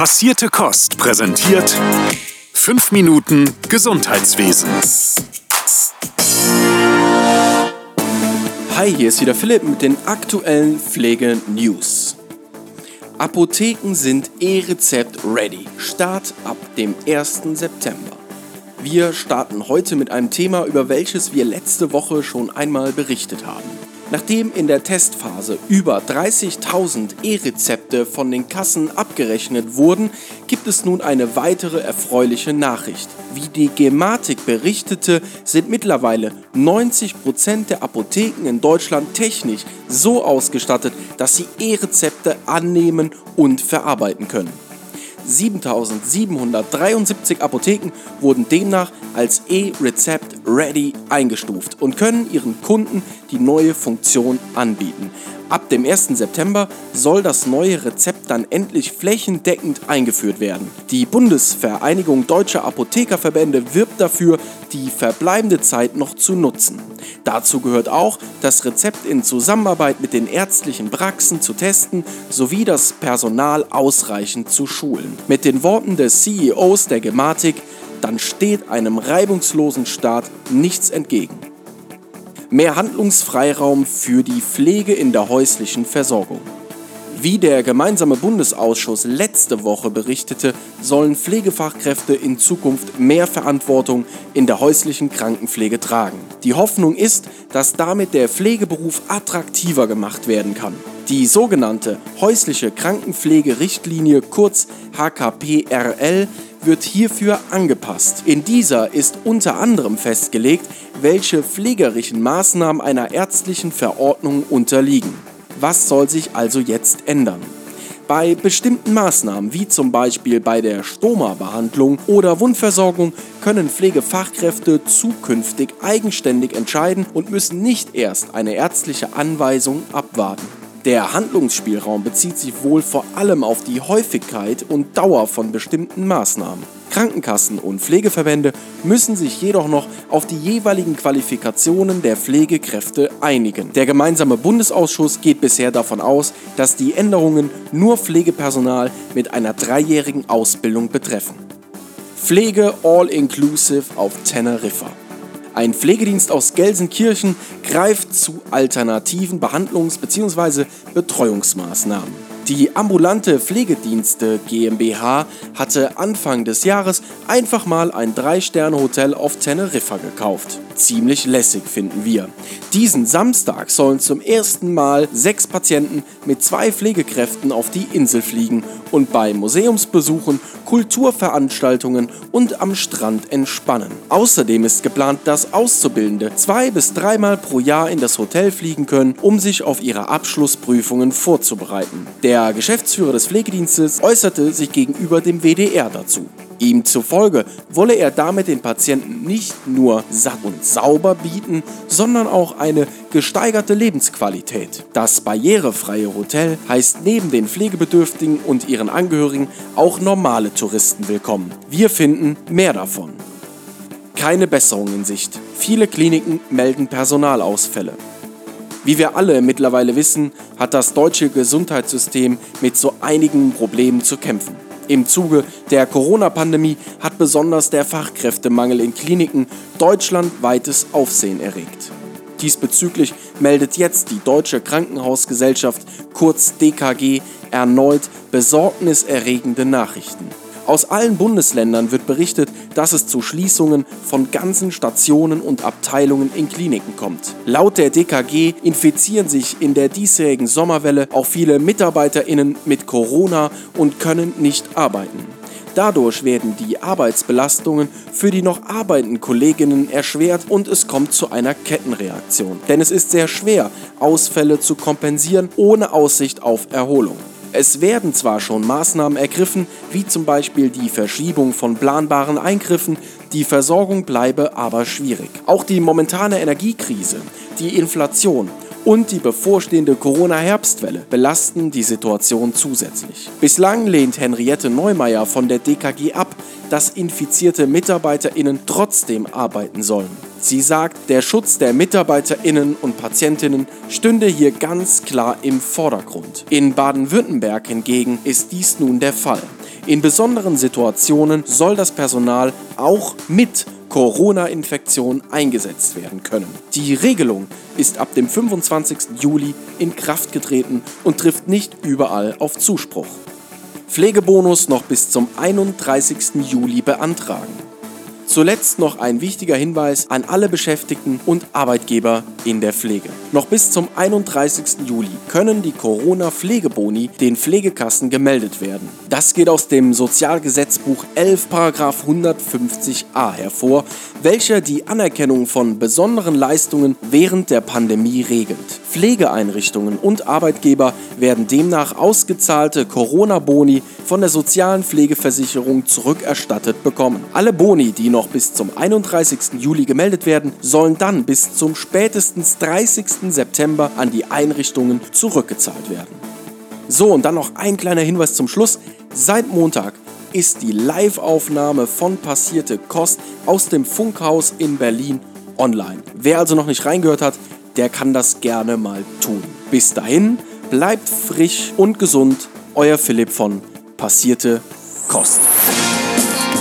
Passierte Kost präsentiert 5 Minuten Gesundheitswesen. Hi, hier ist wieder Philipp mit den aktuellen Pflege-News. Apotheken sind E-Rezept ready. Start ab dem 1. September. Wir starten heute mit einem Thema, über welches wir letzte Woche schon einmal berichtet haben. Nachdem in der Testphase über 30.000 E-Rezepte von den Kassen abgerechnet wurden, gibt es nun eine weitere erfreuliche Nachricht. Wie die Gematik berichtete, sind mittlerweile 90% der Apotheken in Deutschland technisch so ausgestattet, dass sie E-Rezepte annehmen und verarbeiten können. 7773 Apotheken wurden demnach als E-Rezept Ready eingestuft und können ihren Kunden die neue Funktion anbieten. Ab dem 1. September soll das neue Rezept dann endlich flächendeckend eingeführt werden. Die Bundesvereinigung Deutscher Apothekerverbände wirbt dafür, die verbleibende Zeit noch zu nutzen. Dazu gehört auch, das Rezept in Zusammenarbeit mit den ärztlichen Praxen zu testen sowie das Personal ausreichend zu schulen. Mit den Worten des CEOs der Gematik, dann steht einem reibungslosen Start nichts entgegen mehr Handlungsfreiraum für die Pflege in der häuslichen Versorgung. Wie der gemeinsame Bundesausschuss letzte Woche berichtete, sollen Pflegefachkräfte in Zukunft mehr Verantwortung in der häuslichen Krankenpflege tragen. Die Hoffnung ist, dass damit der Pflegeberuf attraktiver gemacht werden kann. Die sogenannte häusliche Krankenpflegerichtlinie kurz HKPRL wird hierfür angepasst. In dieser ist unter anderem festgelegt, welche pflegerischen Maßnahmen einer ärztlichen Verordnung unterliegen. Was soll sich also jetzt ändern? Bei bestimmten Maßnahmen, wie zum Beispiel bei der Stoma-Behandlung oder Wundversorgung, können Pflegefachkräfte zukünftig eigenständig entscheiden und müssen nicht erst eine ärztliche Anweisung abwarten. Der Handlungsspielraum bezieht sich wohl vor allem auf die Häufigkeit und Dauer von bestimmten Maßnahmen. Krankenkassen und Pflegeverbände müssen sich jedoch noch auf die jeweiligen Qualifikationen der Pflegekräfte einigen. Der gemeinsame Bundesausschuss geht bisher davon aus, dass die Änderungen nur Pflegepersonal mit einer dreijährigen Ausbildung betreffen. Pflege All-Inclusive auf Teneriffa. Ein Pflegedienst aus Gelsenkirchen greift zu alternativen Behandlungs- bzw. Betreuungsmaßnahmen. Die ambulante Pflegedienste GmbH hatte Anfang des Jahres einfach mal ein 3-Sterne-Hotel auf Teneriffa gekauft. Ziemlich lässig finden wir. Diesen Samstag sollen zum ersten Mal sechs Patienten mit zwei Pflegekräften auf die Insel fliegen und bei Museumsbesuchen, Kulturveranstaltungen und am Strand entspannen. Außerdem ist geplant, dass Auszubildende zwei bis dreimal pro Jahr in das Hotel fliegen können, um sich auf ihre Abschlussprüfungen vorzubereiten. Der Geschäftsführer des Pflegedienstes äußerte sich gegenüber dem WDR dazu. Ihm zufolge wolle er damit den Patienten nicht nur satt und sauber bieten, sondern auch eine gesteigerte Lebensqualität. Das barrierefreie Hotel heißt neben den Pflegebedürftigen und ihren Angehörigen auch normale Touristen willkommen. Wir finden mehr davon. Keine Besserung in Sicht. Viele Kliniken melden Personalausfälle. Wie wir alle mittlerweile wissen, hat das deutsche Gesundheitssystem mit so einigen Problemen zu kämpfen. Im Zuge der Corona-Pandemie hat besonders der Fachkräftemangel in Kliniken deutschlandweites Aufsehen erregt. Diesbezüglich meldet jetzt die Deutsche Krankenhausgesellschaft kurz DKG erneut besorgniserregende Nachrichten. Aus allen Bundesländern wird berichtet, dass es zu Schließungen von ganzen Stationen und Abteilungen in Kliniken kommt. Laut der DKG infizieren sich in der diesjährigen Sommerwelle auch viele MitarbeiterInnen mit Corona und können nicht arbeiten. Dadurch werden die Arbeitsbelastungen für die noch arbeitenden Kolleginnen erschwert und es kommt zu einer Kettenreaktion. Denn es ist sehr schwer, Ausfälle zu kompensieren ohne Aussicht auf Erholung. Es werden zwar schon Maßnahmen ergriffen, wie zum Beispiel die Verschiebung von planbaren Eingriffen, die Versorgung bleibe aber schwierig. Auch die momentane Energiekrise, die Inflation und die bevorstehende Corona-Herbstwelle belasten die Situation zusätzlich. Bislang lehnt Henriette Neumeier von der DKG ab, dass infizierte MitarbeiterInnen trotzdem arbeiten sollen. Sie sagt, der Schutz der Mitarbeiterinnen und Patientinnen stünde hier ganz klar im Vordergrund. In Baden-Württemberg hingegen ist dies nun der Fall. In besonderen Situationen soll das Personal auch mit Corona-Infektion eingesetzt werden können. Die Regelung ist ab dem 25. Juli in Kraft getreten und trifft nicht überall auf Zuspruch. Pflegebonus noch bis zum 31. Juli beantragen. Zuletzt noch ein wichtiger Hinweis an alle Beschäftigten und Arbeitgeber in der Pflege. Noch bis zum 31. Juli können die Corona-Pflegeboni den Pflegekassen gemeldet werden. Das geht aus dem Sozialgesetzbuch 11 Paragraph 150a hervor, welcher die Anerkennung von besonderen Leistungen während der Pandemie regelt. Pflegeeinrichtungen und Arbeitgeber werden demnach ausgezahlte Corona-Boni von der sozialen Pflegeversicherung zurückerstattet bekommen. Alle Boni, die noch bis zum 31. Juli gemeldet werden, sollen dann bis zum spätestens 30. September an die Einrichtungen zurückgezahlt werden. So, und dann noch ein kleiner Hinweis zum Schluss. Seit Montag ist die Live-Aufnahme von Passierte Kost aus dem Funkhaus in Berlin online. Wer also noch nicht reingehört hat, der kann das gerne mal tun. Bis dahin, bleibt frisch und gesund. Euer Philipp von Passierte Kost.